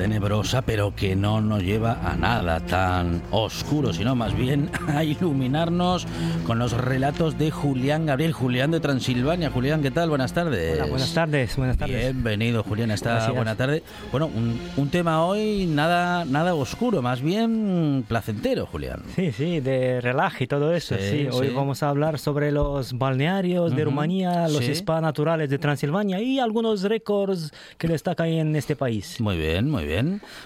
Tenebrosa, pero que no nos lleva a nada tan oscuro, sino más bien a iluminarnos con los relatos de Julián Gabriel, Julián de Transilvania. Julián, ¿qué tal? Buenas tardes. Hola, buenas tardes, buenas tardes. Bienvenido, Julián, esta buena tarde. Bueno, un, tema hoy nada, nada oscuro, más bien placentero, Julián. Sí, sí, de relaje y todo eso. Sí, hoy vamos a hablar sobre los balnearios de Rumanía, los spas naturales de Transilvania y algunos récords que destacan en este país. Muy bien, muy bien.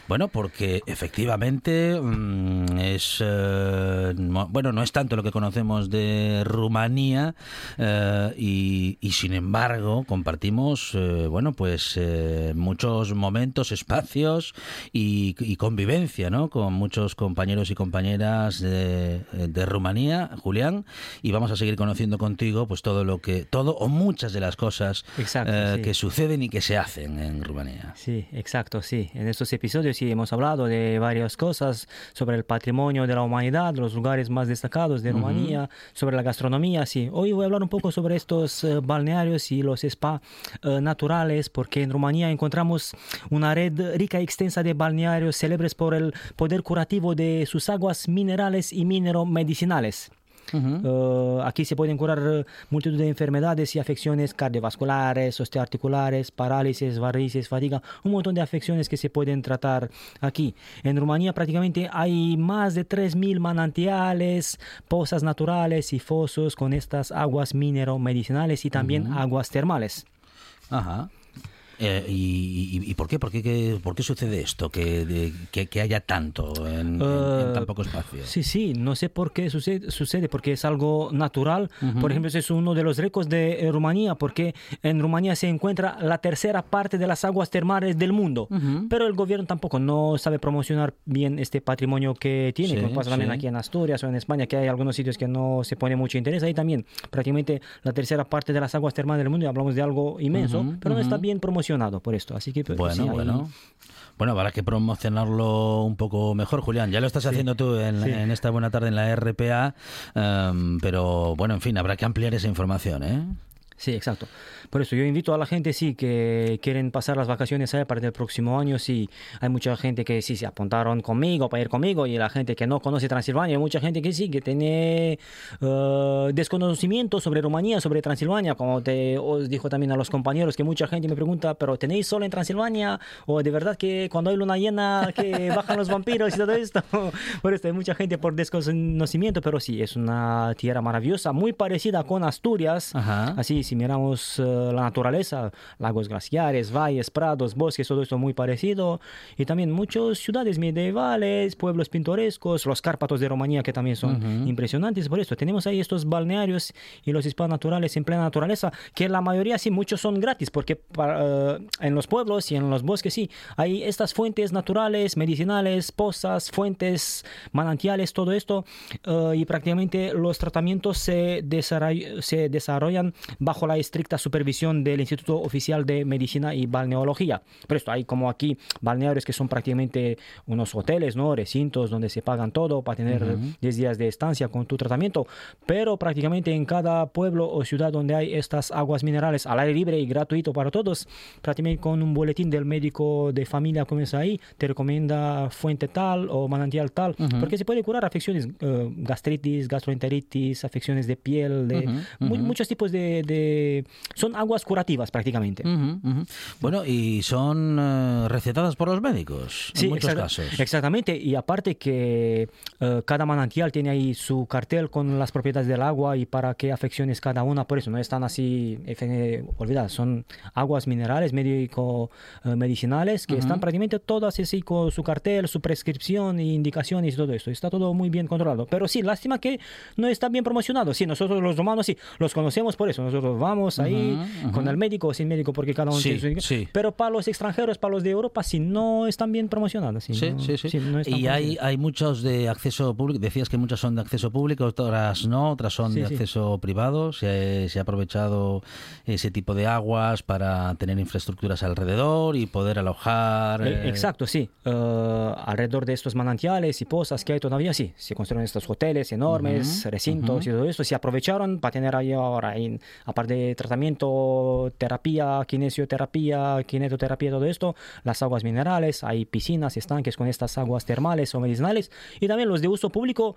Bueno, porque efectivamente mm, es eh, bueno, no es tanto lo que conocemos de Rumanía eh, y, sin embargo compartimos eh, bueno pues eh, muchos momentos, espacios y, convivencia ¿no? con muchos compañeros y compañeras de, Rumanía, Julián, y vamos a seguir conociendo contigo pues todo lo que todo o muchas de las cosas que suceden y que se hacen en Rumanía. Sí, exacto, sí. En estos episodios sí hemos hablado de varias cosas sobre el patrimonio de la humanidad, los lugares más destacados de Rumanía, sobre la gastronomía, sí. Hoy voy a hablar un poco sobre estos eh, balnearios y los spa eh, naturales, porque en Rumanía encontramos una red rica y extensa de balnearios célebres por el poder curativo de sus aguas minerales y mineromedicinales. Eh, aquí se pueden curar multitud de enfermedades y afecciones cardiovasculares, osteoarticulares, parálisis, varices, fatiga, un montón de afecciones que se pueden tratar aquí. En Rumanía prácticamente hay más de 3.000 manantiales, pozas naturales y fosos con estas aguas minero-medicinales y también aguas termales. Ajá. Eh, y, por qué? ¿Por qué, por qué sucede esto? Que, que, haya tanto en, tan eh, poco espacio. Sí, sí, no sé por qué sucede, sucede porque es algo natural. Por ejemplo, es uno de los récords de Rumanía, porque en Rumanía se encuentra la tercera parte de las aguas termales del mundo. Pero el gobierno tampoco no sabe promocionar bien este patrimonio que tiene, como pasa también aquí en Asturias o en España, que hay algunos sitios que no se pone mucho interés. Ahí también, prácticamente la tercera parte de las aguas termales del mundo, y hablamos de algo inmenso, pero no está bien promocionado por esto. Así que, pues, bueno, bueno. Bueno, habrá que promocionarlo un poco mejor, Julián. Ya lo estás haciendo tú en, esta buena tarde en la RPA, em, pero bueno, en fin, habrá que ampliar esa información, ¿eh? Sí, exacto. Por eso yo invito a la gente, sí, que quieren pasar las vacaciones allá para el próximo año, sí. Hay mucha gente que sí se apuntaron conmigo para ir conmigo y la gente que no conoce Transilvania, hay mucha gente que sí, que tiene uh, desconocimiento sobre Rumanía, sobre Transilvania, como te os dijo también a los compañeros, que mucha gente me pregunta, pero ¿tenéis sol en Transilvania? ¿O de verdad que cuando hay luna llena que bajan los vampiros y todo esto? Por esto hay mucha gente por desconocimiento, pero sí, es una tierra maravillosa, muy parecida con Asturias, así si miramos... Uh, la naturaleza, lagos glaciares, valles, prados, bosques, todo esto muy parecido. Y también muchas ciudades medievales, pueblos pintorescos, los Cárpatos de Rumanía que también son impresionantes. Por eso tenemos ahí estos balnearios y los spas naturales en plena naturaleza, que la mayoría sí, muchos son gratis, porque eh, en los pueblos y en los bosques sí, hay estas fuentes naturales, medicinales, pozas, fuentes, manantiales, todo esto. Eh, y prácticamente los tratamientos se, se desarrollan bajo bajo la estricta supervisión del Instituto Oficial de Medicina y Balneología. Pero esto hay como aquí balnearios que son prácticamente unos hoteles, ¿no? Recintos donde se pagan todo para tener 10 días de estancia con tu tratamiento, pero prácticamente en cada pueblo o ciudad donde hay estas aguas minerales al aire libre y gratuito para todos, prácticamente con un boletín del médico de familia comienza ahí, te recomienda fuente tal o manantial tal, porque se puede curar afecciones, eh, gastritis, gastroenteritis, afecciones de piel, de muchos tipos de, Son aguas curativas prácticamente. Bueno, y son eh, recetadas por los médicos en muchos casos. Exactamente, y aparte que eh, cada manantial tiene ahí su cartel con las propiedades del agua y para qué afecciones cada una, por eso no están así, olvidad, son aguas minerales médico-medicinales que están prácticamente todas así con su cartel, su prescripción e indicaciones y todo esto. Está todo muy bien controlado. Pero sí, lástima que no está bien promocionado. Sí, nosotros los romanos sí, los conocemos por eso. Nosotros vamos ahí con el médico o sin médico porque cada uno tiene su Pero para los extranjeros, para los de Europa, sí, no están bien promocionados. Sí, sí, sí. y hay, hay muchos de acceso público. Decías que muchas son de acceso público, otras no, otras son de acceso privado. Se, se ha aprovechado ese tipo de aguas para tener infraestructuras alrededor y poder alojar. Eh, eh, exacto, sí. Eh, alrededor de estos manantiales y pozas que hay todavía, sí. Se construyen estos hoteles enormes, recintos y todo esto. Se aprovecharon para tener ahí ahora, aparte de tratamiento, terapia, kinesioterapia, kinetoterapia, todo esto, las aguas minerales, hay piscinas, estanques con estas aguas termales o medicinales y también los de uso público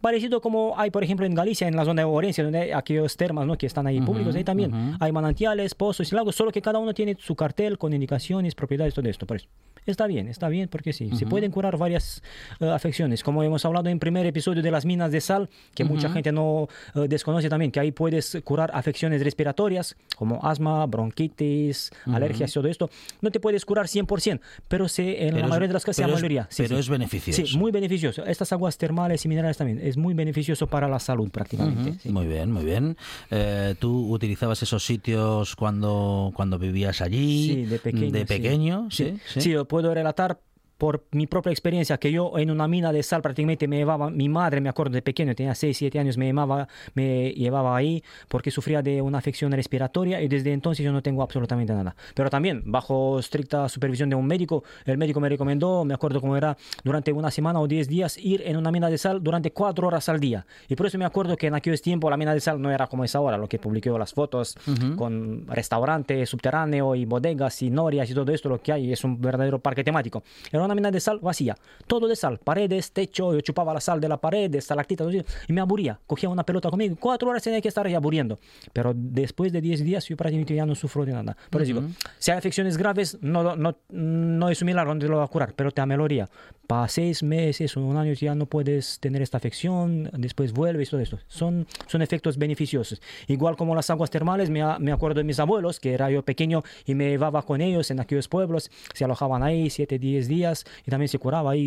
parecido como hay, por ejemplo, en Galicia, en la zona de Orense, donde hay aquellos termas ¿no? que están ahí públicos, ahí también hay manantiales, pozos y lagos, solo que cada uno tiene su cartel con indicaciones, propiedades, todo esto. Por eso, está bien, está bien, porque sí, se pueden curar varias eh, afecciones, como hemos hablado en el primer episodio de las minas de sal, que mucha gente no eh, desconoce también, que ahí puedes curar afecciones respiratorias, como asma, bronquitis, alergias, todo esto. No te puedes curar 100%, pero se, en la mayoría de las casos, la mayoría. Sí, pero es beneficioso. Sí, muy beneficioso. Estas aguas termales y minerales también es muy beneficioso para la salud prácticamente. Muy bien, muy bien. Eh, ¿Tú utilizabas esos sitios cuando, cuando vivías allí? Sí, de pequeño. De pequeño, sí. Sí, sí. Puedo relatar por mi propia experiencia, que yo en una mina de sal prácticamente me llevaba, mi madre, me acuerdo de pequeño, tenía 6, 7 años, me, llevaba, me llevaba ahí porque sufría de una afección respiratoria y desde entonces yo no tengo absolutamente nada. Pero también, bajo estricta supervisión de un médico, el médico me recomendó, me acuerdo cómo era, durante una semana o 10 días, ir en una mina de sal durante 4 horas al día. Y por eso me acuerdo que en aquellos tiempos la mina de sal no era como es ahora, lo que publiqué las fotos con restaurantes subterráneo y bodegas y norias y todo esto, lo que hay es un verdadero parque temático. Era una mina de sal vacía, todo de sal, paredes, techo, yo chupaba la sal de la pared, estalactitas, y me aburría. Cogía una pelota conmigo, cuatro horas tenía que estar ahí aburriendo. Pero después de 10 días yo prácticamente ya no sufro de nada. Por eso digo, si hay afecciones graves, no, no, no es un milagro donde lo va a curar, pero te ameloría. Para seis meses o un año ya no puedes tener esta afección, después vuelves, todo esto. Son, son efectos beneficiosos. Igual como las aguas termales, me, me acuerdo de mis abuelos, que era yo pequeño y me llevaba con ellos en aquellos pueblos, se alojaban ahí siete, diez días y también se curaba ahí,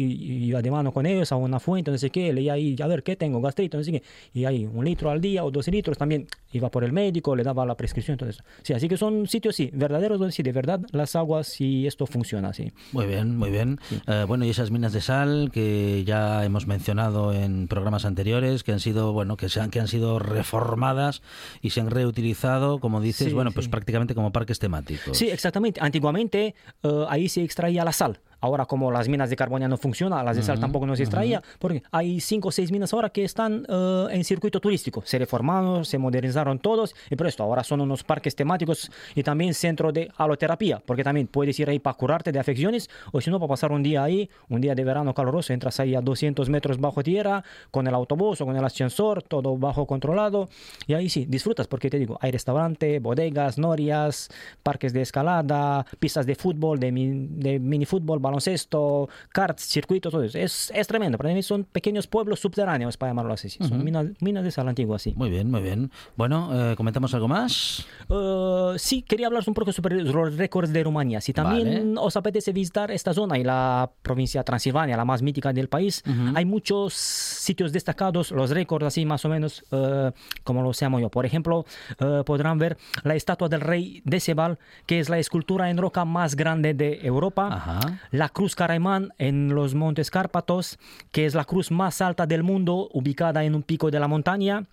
iba de mano con ellos a una fuente, no sé qué, leía ahí, a ver qué tengo, gastrito, no sé qué, y ahí un litro al día o dos litros también iba por el médico, le daba la prescripción, todo eso. Sí, así que son sitios, sí, verdaderos donde sí, de verdad, las aguas y esto funciona, sí. Muy bien, muy bien. Eh, bueno, y esas minas de sal que ya hemos mencionado en programas anteriores, que han sido, bueno, que, se han, que han sido reformadas y se han reutilizado, como dices, bueno, pues prácticamente como parques temáticos. Sí, exactamente. Antiguamente eh, ahí se extraía la sal. Ahora, como las minas de carbonio no funcionan, las de sal tampoco no se extraía, porque hay cinco o seis minas ahora que están uh, en circuito turístico. Se reformaron, se modernizaron todos, y por esto ahora son unos parques temáticos y también centro de haloterapia, porque también puedes ir ahí para curarte de afecciones, o si no, para pasar un día ahí, un día de verano caluroso, entras ahí a 200 metros bajo tierra, con el autobús o con el ascensor, todo bajo controlado, y ahí sí, disfrutas, porque te digo, hay restaurante, bodegas, norias, parques de escalada, pistas de fútbol, de, de minifútbol, baloncesto, karts, circuitos, todo eso. Es, es tremendo. Para mí son pequeños pueblos subterráneos, para llamarlo así. Son minas, minas, de sal antigua, sí. Muy bien, muy bien. Bueno, eh, ¿comentamos algo más? Uh, sí, quería hablar un poco sobre los récords de Rumanía. Si también os apetece visitar esta zona y la provincia de Transilvania, la más mítica del país, hay muchos sitios destacados, los récords así más o menos, uh, como lo llamo yo. Por ejemplo, uh, podrán ver la estatua del rey de Sebal, que es la escultura en roca más grande de Europa. Ajá la Cruz Caraimán en los Montes Cárpatos, que es la cruz más alta del mundo, ubicada en un pico de la montaña.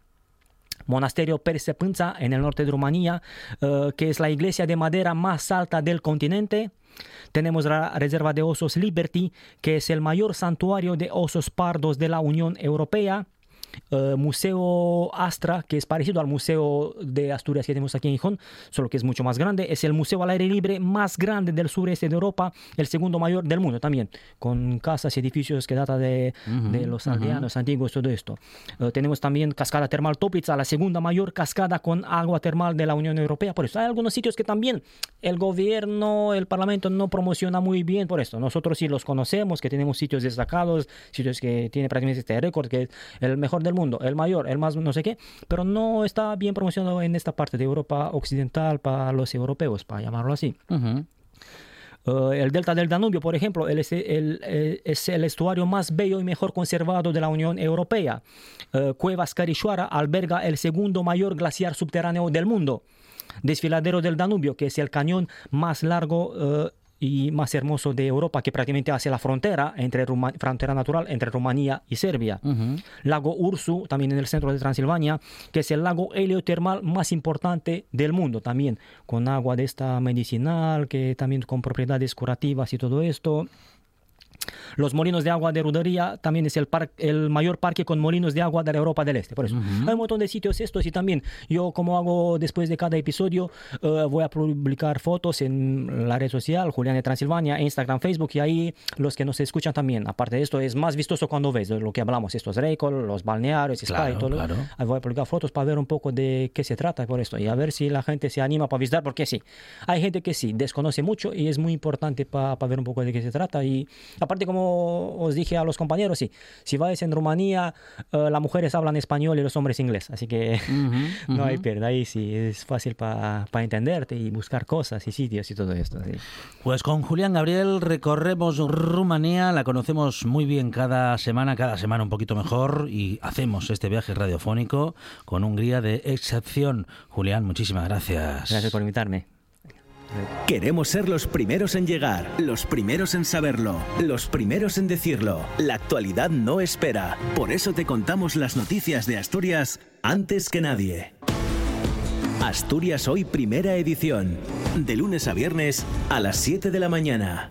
monasterio Persepânța en el norte de Rumanía, eh, que es la iglesia de madera más alta del continente. Tenemos la reserva de osos Liberty, que es el mayor santuario de osos pardos de la Unión Europea. Eh, Museo Astra, que es parecido al Museo de Asturias que tenemos aquí en Gijón, solo que es mucho más grande. Es el museo al aire libre más grande del sureste de Europa, el segundo mayor del mundo también, con casas y edificios que data de, de los aldeanos antiguos, todo esto. Eh, tenemos también Cascada Termal Toplica, la segunda mayor cascada con agua termal de la Unión Europea. Por eso hay algunos sitios que también el gobierno, el parlamento no promociona muy bien por esto. Nosotros sí los conocemos, que tenemos sitios destacados, sitios que tiene prácticamente este récord, que es el mejor del mundo, el mayor, el más no sé qué, pero no está bien promocionado en esta parte de Europa occidental para los europeos, para llamarlo así. Eh, el delta del Danubio, por ejemplo, el- es, el, eh, es el estuario más bello y mejor conservado de la Unión Europea. Eh, Cuevas Carișoara alberga el segundo mayor glaciar subterráneo del mundo. Desfiladero del Danubio, que es el cañón más largo eh, y más hermoso de Europa, que prácticamente hace la frontera, entre Ruma- frontera natural entre Rumanía y Serbia. Lago Ursu, también en el centro de Transilvania, que es el lago heliotermal más importante del mundo, también con agua de esta medicinal, que también con propiedades curativas y todo esto. Los molinos de agua de Rudería también es el, par- el mayor parque con molinos de agua de la Europa del Este. Por eso hay un montón de sitios estos y también yo como hago después de cada episodio eh, voy a publicar fotos en la red social Julián de Transilvania, Instagram, Facebook y ahí los que nos escuchan también. Aparte de esto es más vistoso cuando ves lo que hablamos, estos récords, los balnearios, spa Claro, y todo. claro. Ahí voy a publicar fotos para ver un poco de qué se trata por esto y a ver si la gente se anima para visitar porque sí, hay gente que sí, desconoce mucho y es muy importante para ver un poco de qué se trata y aparte como os dije a los compañeros, sí, si vais en Rumanía eh, las mujeres hablan español y los hombres inglés, así que no hay pérdida, ahí sí, es fácil para entenderte y buscar cosas y sitios y todo esto. sí. Pues con Julián Gabriel recorremos Rumanía, la conocemos muy bien cada semana, cada semana un poquito mejor y hacemos este viaje radiofónico con Hungría de excepción. Julián, muchísimas gracias. Gracias por invitarme. Queremos ser los primeros en llegar, los primeros en saberlo, los primeros en decirlo. La actualidad no espera. Por eso te contamos las noticias de Asturias antes que nadie. Asturias Hoy Primera Edición. De lunes a viernes a las 7 de la mañana.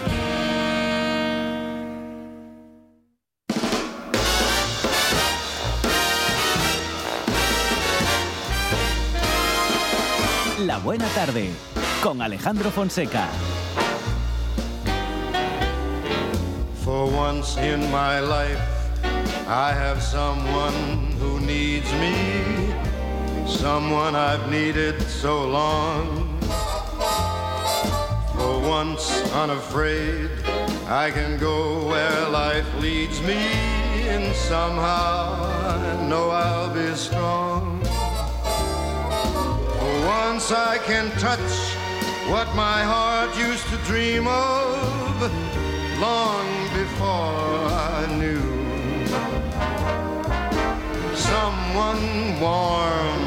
Buena tarde con Alejandro Fonseca. For once in my life, I have someone who needs me, someone I've needed so long. For once unafraid, I can go where life leads me, and somehow I know I'll be strong. Once I can touch what my heart used to dream of long before I knew someone warm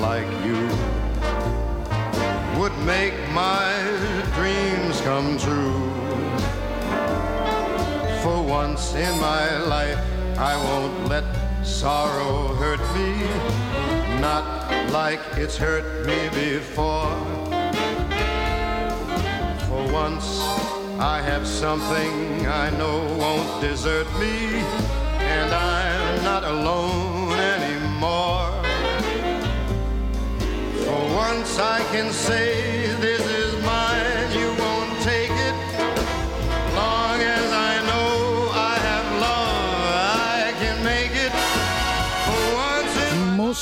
like you would make my dreams come true. For once in my life, I won't let sorrow hurt me, not like it's hurt me before. For once, I have something I know won't desert me, and I'm not alone anymore. For once, I can say this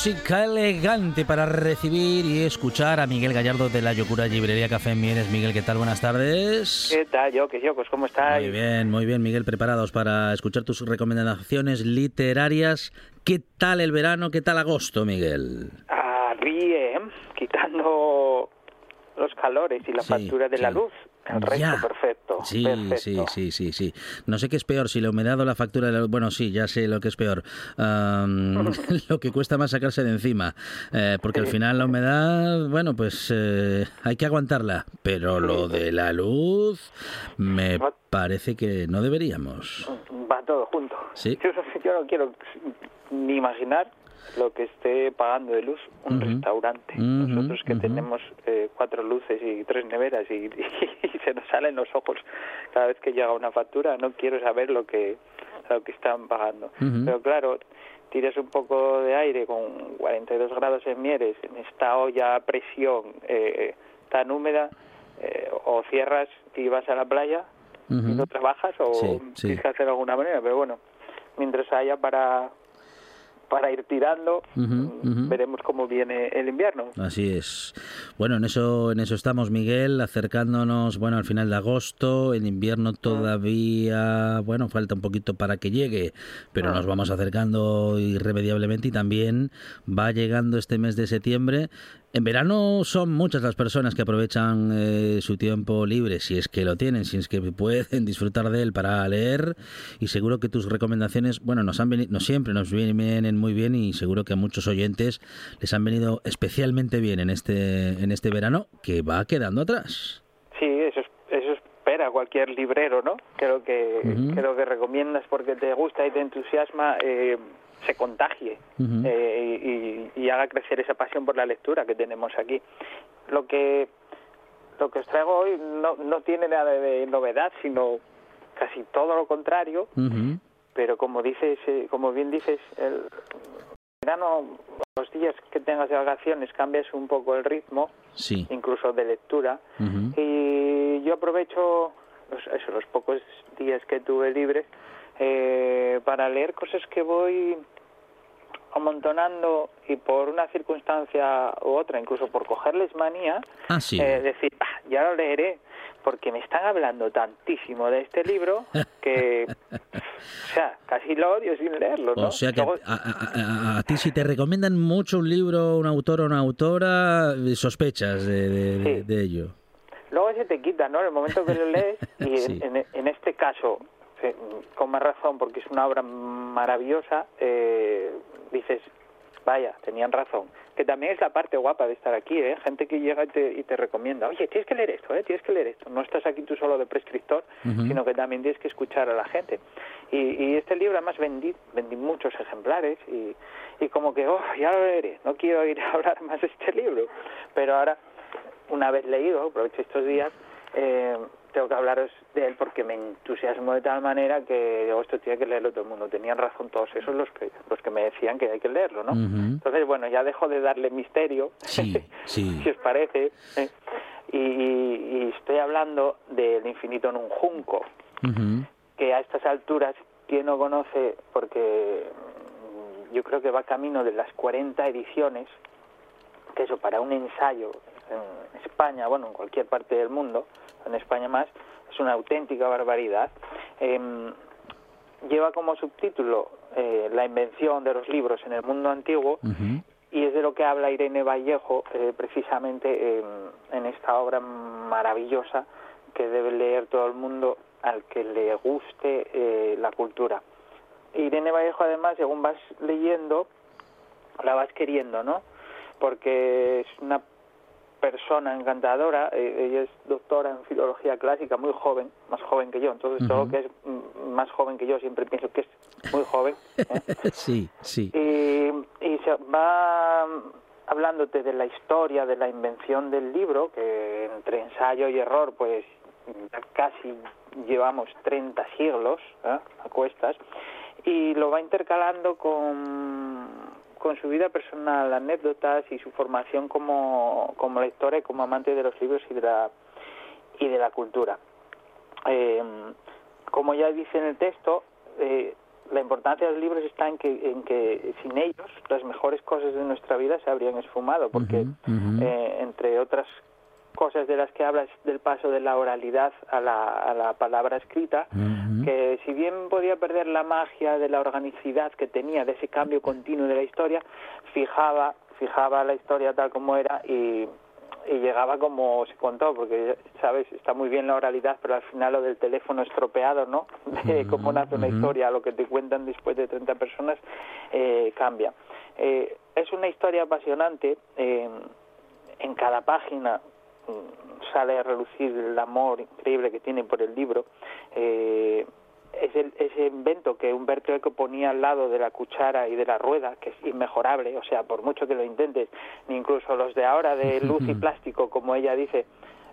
música elegante para recibir y escuchar a Miguel Gallardo de la Yocura Librería Café en Mieres. Miguel, ¿qué tal? Buenas tardes. ¿Qué tal, yo? ¿Qué yo? Pues ¿cómo estáis? Muy bien, muy bien, Miguel, preparados para escuchar tus recomendaciones literarias. ¿Qué tal el verano? ¿Qué tal agosto, Miguel? Ah, bien, quitando los calores y la Sí, factura de la sí. luz. El resto Ya. perfecto. Sí, perfecto. sí, sí, sí, sí. No sé qué es peor, si la humedad o la factura. de la- Bueno, sí, ya sé lo que es peor. Am, lo que cuesta más sacarse de encima. Eh, porque al final la humedad, bueno, pues eh, hay que aguantarla. Pero lo de la luz, me parece que no deberíamos. Va todo junto. Sí. Yo, yo no quiero ni imaginar lo que esté pagando de luz un restaurante. Nosotros que tenemos eh, cuatro luces y tres neveras y, y se nos salen los ojos cada vez que llega una factura, no quiero saber lo que lo que están pagando. Pero claro, tiras un poco de aire con 42 grados en Mieres, en esta olla a presión eh, tan húmeda, eh, o cierras y vas a la playa y no trabajas o Sí, sí. tienes que hacer de alguna manera, pero bueno, mientras haya para para ir tirando, mm, veremos cómo viene el invierno. Así es. Bueno, en eso, en eso estamos, Miguel, acercándonos, bueno, al final de agosto, el invierno todavía, bueno, falta un poquito para que llegue, pero nos vamos acercando irremediablemente y también va llegando este mes de septiembre. En verano son muchas las personas que aprovechan eh, su tiempo libre, si es que lo tienen, si es que pueden disfrutar de él para leer. Y seguro que tus recomendaciones, bueno, nos han venido, no siempre nos vienen muy bien y seguro que a muchos oyentes les han venido especialmente bien en este en este verano que va quedando atrás. Sí, eso, es- eso espera cualquier librero, ¿no? Creo que, creo que recomiendas porque te gusta y te entusiasma, eh, se contagie eh, y, y haga crecer esa pasión por la lectura que tenemos aquí. Lo que lo que os traigo hoy no, no tiene nada de novedad, sino casi todo lo contrario, pero como dices, eh, como bien dices, el verano, los días que tengas de vacaciones cambias un poco el ritmo, Sí. incluso de lectura, y yo aprovecho los, eso, los pocos días que tuve libres eh, para leer cosas que voy amontonando y por una circunstancia u otra, incluso por cogerles manía, Ah, sí. eh, decir, "Ah, ya lo leeré, porque me están hablando tantísimo de este libro que, o sea, casi lo odio sin leerlo, ¿no? O sea que a, Luego- a- a- a- a ti si te recomiendan mucho un libro, un autor o una autora, sospechas de, de- de- Sí. de ello. Luego se te quita, ¿no? En el momento que lo lees, y Sí. en, en- en este caso, eh, con más razón, porque es una obra maravillosa, eh, dices, vaya, tenían razón. Que también es la parte guapa de estar aquí, ¿eh? Gente que llega y te, y te recomienda, oye, tienes que leer esto, ¿eh? Tienes que leer esto. No estás aquí tú solo de prescriptor, sino que también tienes que escuchar a la gente. Y, y este libro además vendí, vendí muchos ejemplares y, y como que, oh, ya lo leeré, no quiero ir a hablar más de este libro. Pero ahora una vez leído, aprovecho estos días, eh, tengo que hablaros de él porque me entusiasmo de tal manera que digo, esto tiene que leerlo todo el mundo. Tenían razón todos esos los que, los que me decían que hay que leerlo, ¿no? Entonces, bueno, ya dejo de darle misterio, Sí, sí. si os parece, ¿eh? y, y- y estoy hablando del infinito en un junco, que a estas alturas, ¿quién no conoce? Porque mm, yo creo que va camino de las 40 ediciones, que eso para un ensayo en España, bueno, en cualquier parte del mundo, en España más, es una auténtica barbaridad. Em, lleva como subtítulo eh, La invención de los libros en el mundo antiguo y es de lo que habla Irene Vallejo eh, precisamente en, en esta obra maravillosa que debe leer todo el mundo al que le guste eh, la cultura. Irene Vallejo además, según vas leyendo, la vas queriendo, ¿no? Porque es una persona encantadora, eh, ella es doctora en filología clásica, muy joven, más joven que yo, entonces todo lo que es mm, más joven que yo siempre pienso que es muy joven. ¿eh? Sí, sí. Y, y se va hablándote de la historia, de la invención del libro, que entre ensayo y error, pues ya casi llevamos 30 siglos ¿eh? a cuestas, y lo va intercalando con, con su vida personal, anécdotas y su formación como, como lectora y como amante de los libros y de la, y de la cultura. Eh, como ya dice en el texto, eh, la importancia de los libros está en que, en que sin ellos las mejores cosas de nuestra vida se habrían esfumado, porque eh, entre otras cosas de las que hablas del paso de la oralidad a la, a la palabra escrita, que si bien podía perder la magia de la organicidad que tenía, de ese cambio continuo de la historia, fijaba, fijaba la historia tal como era y, y llegaba como se contó, porque, ¿sabes? Está muy bien la oralidad, pero al final lo del teléfono estropeado, ¿no? De cómo nace una historia, lo que te cuentan después de 30 personas, eh, cambia. Eh, es una historia apasionante. Eh, en cada página sale a relucir el amor increíble que tiene por el libro. Eh, ese, ese invento que Humberto Eco ponía al lado de la cuchara y de la rueda, que es inmejorable, o sea, por mucho que lo intentes, ni incluso los de ahora de luz y plástico, como ella dice,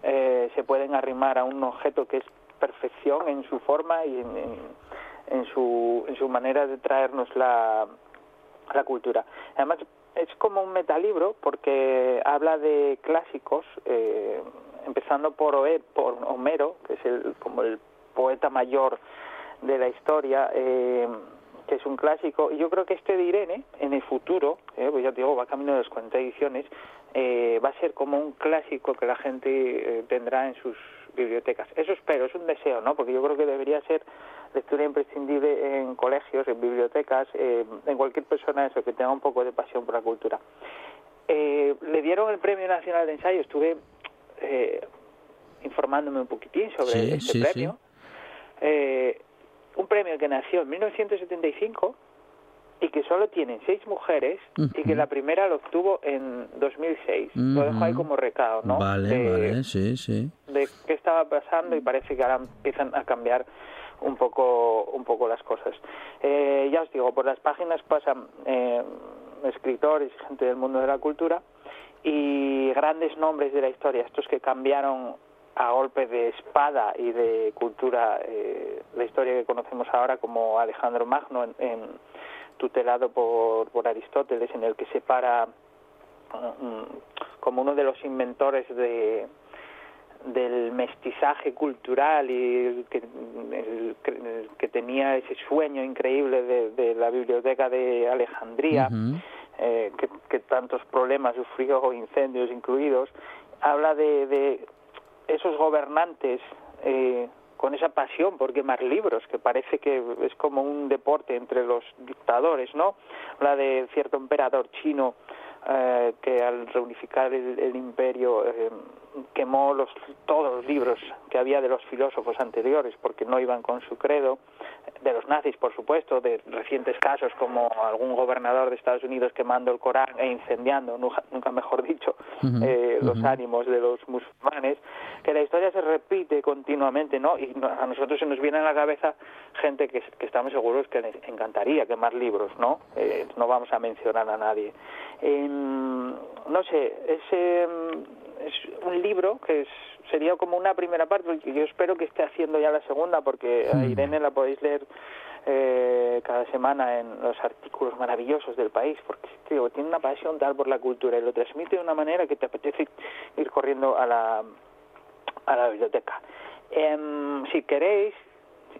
eh, se pueden arrimar a un objeto que es perfección en su forma y en, en, en su, en su manera de traernos la, la cultura. Además, es como un metalibro porque habla de clásicos, eh, empezando por, Oe- por Homero, que es el, como el poeta mayor de la historia, eh, que es un clásico. Y yo creo que este de Irene, en el futuro, eh, pues ya te digo, va camino de las 40 ediciones, eh, va a ser como un clásico que la gente eh, tendrá en sus bibliotecas. Eso espero, es un deseo, ¿no? Porque yo creo que debería ser lectura imprescindible en colegios, en bibliotecas, eh, en cualquier persona eso que tenga un poco de pasión por la cultura. Eh, le dieron el Premio Nacional de Ensayo, estuve eh, informándome un poquitín sobre Sí, este sí, premio. Eh, un premio que nació en 1975 y que solo tienen seis mujeres y que la primera lo obtuvo en 2006. Lo dejo ahí como recado, ¿no? Vale, De- vale, sí, sí. de qué estaba pasando y parece que ahora empiezan a cambiar un poco un poco las cosas. Eh, ya os digo, por las páginas pasan eh, escritores gente del mundo de la cultura y grandes nombres de la historia, estos que cambiaron a golpe de espada y de cultura eh, la historia que conocemos ahora como Alejandro Magno en tutelado por, por Aristóteles en el que separa mm, como uno de los inventores de, del mestizaje cultural y que, el que- tenía ese sueño increíble de, de la biblioteca de Alejandría, eh, que, que tantos problemas sufrió, incendios incluidos, habla de, de esos gobernantes eh, con esa pasión por quemar libros, que parece que es como un deporte entre los dictadores, ¿no? Habla de cierto emperador chino eh, que al reunificar el, el imperio eh, quemó los, todos los libros que había de los filósofos anteriores porque no iban con su credo, de los nazis por supuesto, de recientes casos como algún gobernador de Estados Unidos quemando el Corán e incendiando, nunca, mejor dicho, eh, los ánimos de los musulmanes, que la historia se repite continuamente, ¿no? Y a nosotros se nos viene a la cabeza gente que, que estamos seguros que les encantaría quemar libros, ¿no? Eh, no vamos a mencionar a nadie. Em, no sé, es, em, es un libro que es, sería como una primera parte, porque yo espero que esté haciendo ya la segunda, porque a Irene la podéis leer eh, cada semana en los artículos maravillosos del país, porque tío, tiene una pasión tal por la cultura y lo transmite de una manera que te apetece ir corriendo a la, a la biblioteca. Em, si queréis,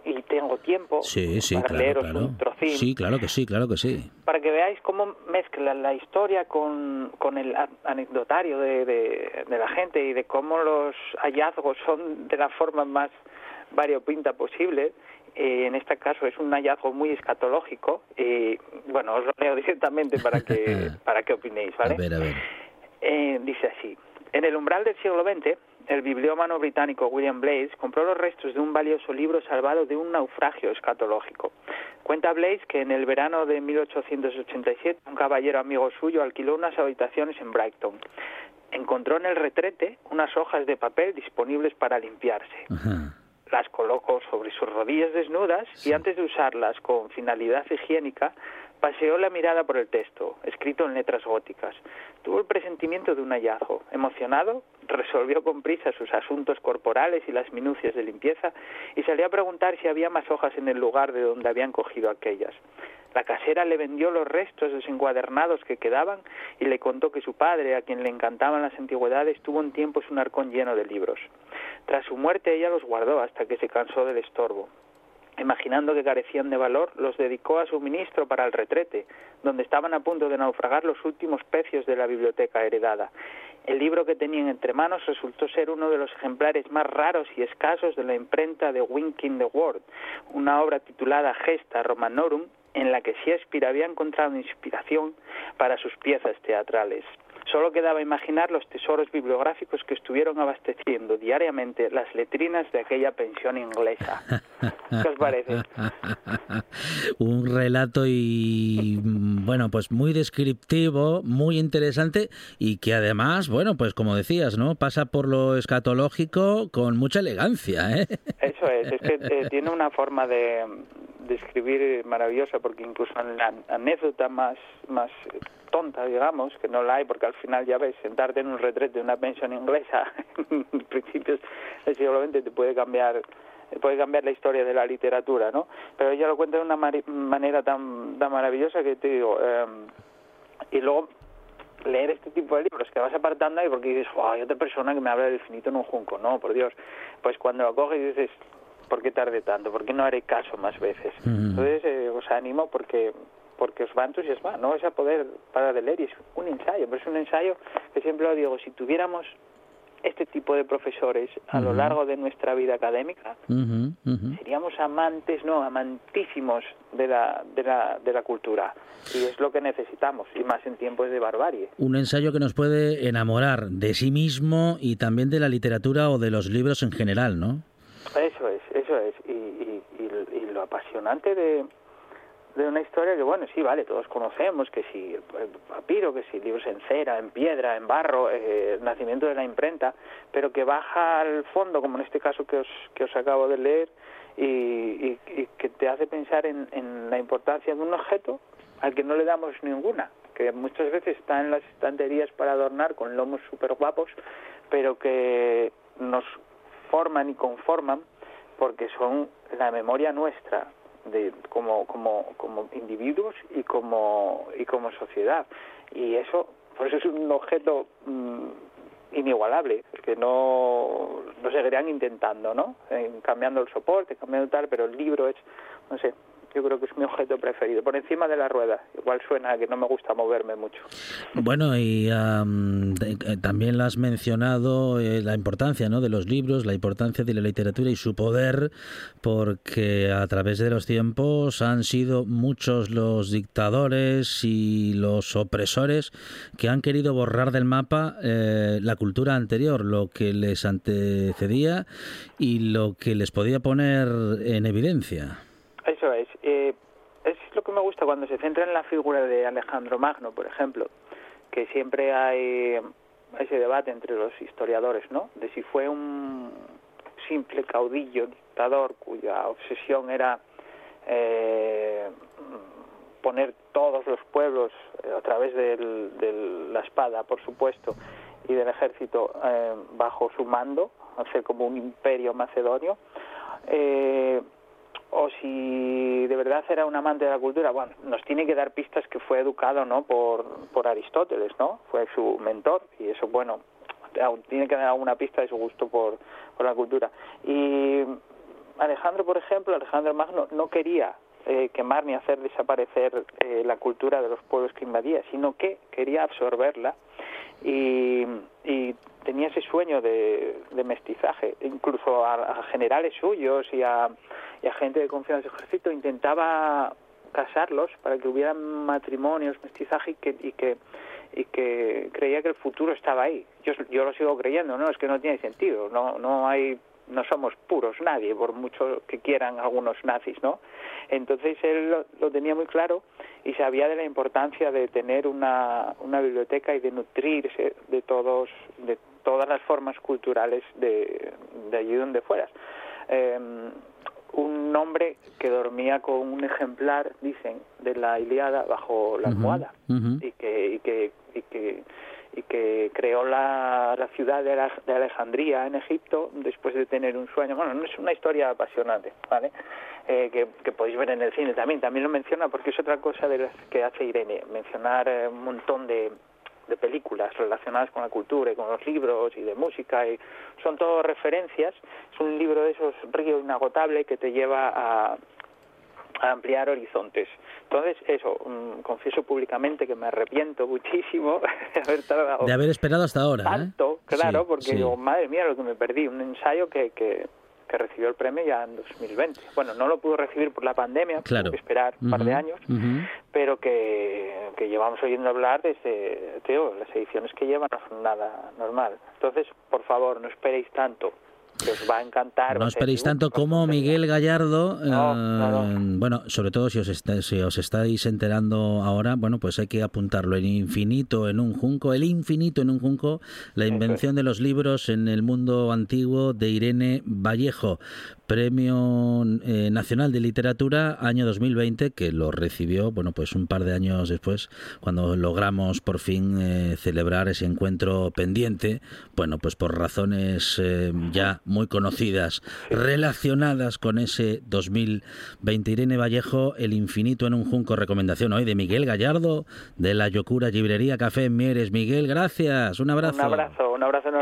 y tengo tiempo Sí, sí, para claro, leeros claro. un trocín, Sí, claro que sí, claro que sí. para que veáis cómo mezcla la historia con, con el anecdotario de, de, de la gente y de cómo los hallazgos son de la forma más variopinta posible. Eh, en este caso es un hallazgo muy escatológico y bueno, os lo leo directamente para que, para que opinéis, ¿vale? A ver, a ver. Eh, dice así. En el umbral del siglo XX, el bibliómano británico William Blaze compró los restos de un valioso libro salvado de un naufragio escatológico. Cuenta Blaze que en el verano de 1887 un caballero amigo suyo alquiló unas habitaciones en Brighton. Encontró en el retrete unas hojas de papel disponibles para limpiarse las colocó sobre sus rodillas desnudas y antes de usarlas con finalidad higiénica, paseó la mirada por el texto, escrito en letras góticas. Tuvo el presentimiento de un hallazgo. Emocionado, resolvió con prisa sus asuntos corporales y las minucias de limpieza y salió a preguntar si había más hojas en el lugar de donde habían cogido aquellas. La casera le vendió los restos desencuadernados que quedaban y le contó que su padre, a quien le encantaban las antigüedades, tuvo un tiempo un arcón lleno de libros. Tras su muerte ella los guardó hasta que se cansó del estorbo. Imaginando que carecían de valor, los dedicó a su ministro para el retrete, donde estaban a punto de naufragar los últimos pecios de la biblioteca heredada. El libro que tenían entre manos resultó ser uno de los ejemplares más raros y escasos de la imprenta de Winking the World, una obra titulada Gesta Romanorum, en la que Shakespeare había encontrado inspiración para sus piezas teatrales. Solo quedaba imaginar los tesoros bibliográficos que estuvieron abasteciendo diariamente las letrinas de aquella pensión inglesa. ¿Qué os parece? Un relato y bueno, pues muy descriptivo, muy interesante y que además, bueno, pues como decías, ¿no? Pasa por lo escatológico con mucha elegancia, ¿eh? Eso es, es que eh, tiene una forma de, de escribir maravillosa porque incluso en la anécdota más más tonta, digamos, que no la hay porque al final ya ves, sentarte en un retrete de una pensión inglesa en principios del te puede cambiar puede cambiar la historia de la literatura, ¿no? Pero ella lo cuenta de una manera tan, tan maravillosa que te digo, eh, y luego leer este tipo de libros que vas apartando ahí porque dices, wow, hay otra persona que me habla del infinito en un junco, no, por Dios, pues cuando lo coges dices, ¿por qué tarde tanto? ¿Por qué no haré caso más veces? Entonces eh, os animo porque porque os va a entusiasmar, no vais a poder parar de leer y es un ensayo, pero es un ensayo que siempre lo digo, si tuviéramos este tipo de profesores a lo largo de nuestra vida académica, seríamos amantes, no, amantísimos de la, de, la, de la cultura. Y es lo que necesitamos, y más en tiempos de barbarie. Un ensayo que nos puede enamorar de sí mismo y también de la literatura o de los libros en general, ¿no? Es, es. Y, y, y lo apasionante de, una historia que, bueno, sí, vale, todos conocemos, que si el papiro, que si libros en cera, en piedra, en barro, eh, el nacimiento de la imprenta, pero que baja al fondo, como en este caso que os, que os acabo de leer, y, y, y que te hace pensar en, en, la importancia de un objeto al que no le damos ninguna, que muchas veces está en las estanterías para adornar con lomos súper guapos, pero que nos forman y conforman porque son la memoria nuestra, de como como como individuos y como y como sociedad. Y eso por eso es un objeto mmm, inigualable que no lo seguirían intentando no en, cambiando el soporte cambiando tal pero el libro es no sé yo creo que es mi objeto preferido, por encima de la rueda. Igual suena que no me gusta moverme mucho. Bueno, y um, también lo has mencionado eh, la importancia ¿no? de los libros, la importancia de la literatura y su poder, porque a través de los tiempos han sido muchos los dictadores y los opresores que han querido borrar del mapa eh, la cultura anterior, lo que les antecedía y lo que les podía poner en evidencia. Eso es. Eh, es lo que me gusta cuando se centra en la figura de Alejandro Magno, por ejemplo, que siempre hay ese debate entre los historiadores, ¿no? De si fue un simple caudillo, dictador, cuya obsesión era eh, poner todos los pueblos eh, a través de la espada, por supuesto, y del ejército eh, bajo su mando, hacer como un imperio macedonio. Eh, o si de verdad era un amante de la cultura, bueno, nos tiene que dar pistas que fue educado, ¿no? Por, por Aristóteles, ¿no? Fue su mentor y eso, bueno, tiene que dar alguna pista de su gusto por, por la cultura. Y Alejandro, por ejemplo, Alejandro Magno no quería eh, quemar ni hacer desaparecer eh, la cultura de los pueblos que invadía, sino que quería absorberla y, y tenía ese sueño de, mestizaje, incluso a, a generales suyos y a y a gente de confianza del ejército intentaba casarlos para que hubieran matrimonios, mestizaje y que, y que, y que creía que el futuro estaba ahí. Yo, yo lo sigo creyendo, ¿no? Es que no tiene sentido, no, no hay no somos puros nadie, por mucho que quieran algunos nazis, ¿no? Entonces él lo, lo, tenía muy claro y sabía de la importancia de tener una, una biblioteca y de nutrirse de todos, de todas las formas culturales de, de allí donde fueras. Eh, un hombre que dormía con un ejemplar, dicen, de la Iliada bajo la almohada uh -huh. y, que, y, que, y, que, y que creó la, la ciudad de, la, de, Alejandría en Egipto después de tener un sueño. Bueno, no es una historia apasionante, ¿vale? Eh, que, que, podéis ver en el cine también. También lo menciona porque es otra cosa de las que hace Irene, mencionar eh, un montón de, de películas relacionadas con la cultura y con los libros y de música y son todo referencias. Es un libro de esos río inagotable que te lleva a, a ampliar horizontes. Entonces, eso, mm, confieso públicamente que me arrepiento muchísimo de haber tardado De haber esperado hasta ahora. ¿eh? tanto, claro, Sí, porque sí. digo, madre mía, lo que me perdí, un ensayo que, que, que recibió el premio ya en 2020. Bueno, no lo pudo recibir por la pandemia, Claro. tuvo que esperar un par de años, pero que, que llevamos oyendo hablar desde, tío, las ediciones que llevan no son nada normal. Entonces, por favor, no esperéis tanto, os va a encantar. No esperéis tanto como. Miguel Gallardo. No, eh, no, no. Bueno, sobre todo si os, está- si os estáis enterando ahora, bueno, pues hay que apuntarlo. El infinito en un junco, el infinito en un junco, la invención de los libros en el mundo antiguo de Irene Vallejo. Premio eh, Nacional de Literatura año 2020 que lo recibió, bueno, pues un par de años después cuando logramos por fin eh, celebrar ese encuentro pendiente, bueno, pues por razones eh, ya muy conocidas relacionadas con ese 2020 Irene Vallejo, El infinito en un junco recomendación hoy de Miguel Gallardo de la Yocura Librería Café en Mieres. Miguel, gracias. Un abrazo. Un abrazo, un abrazo enorme.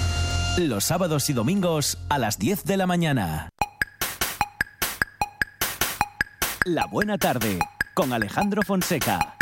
Los sábados y domingos a las 10 de la mañana. La buena tarde con Alejandro Fonseca.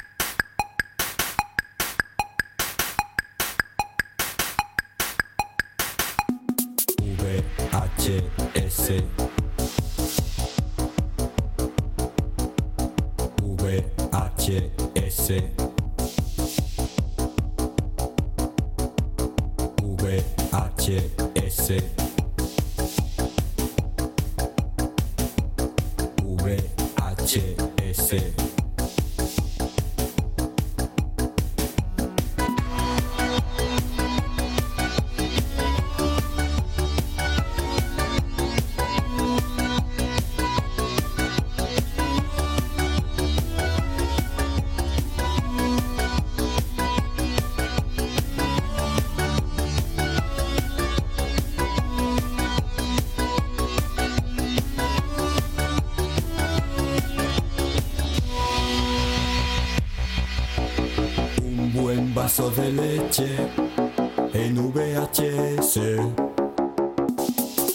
En VHS.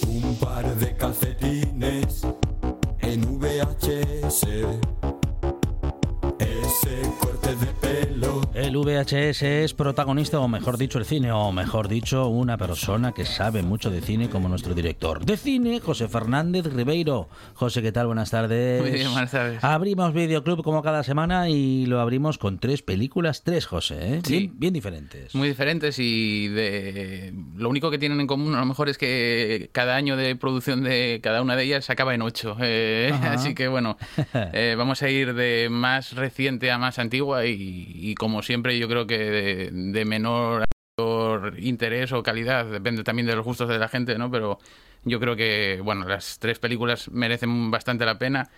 Un par de calcetines en VHS. VHS es protagonista, o mejor dicho, el cine, o mejor dicho, una persona que sabe mucho de cine como nuestro director de cine, José Fernández Ribeiro. José, ¿qué tal? Buenas tardes. Muy bien, buenas tardes. Abrimos Videoclub como cada semana y lo abrimos con tres películas, tres, José, ¿eh? Sí. bien, bien diferentes. Muy diferentes y de lo único que tienen en común a lo mejor es que cada año de producción de cada una de ellas se acaba en ocho. Eh, así que bueno, eh, vamos a ir de más reciente a más antigua y, y como siempre yo creo que de, de menor interés o calidad, depende también de los gustos de la gente, ¿no? Pero yo creo que bueno, las tres películas merecen bastante la pena.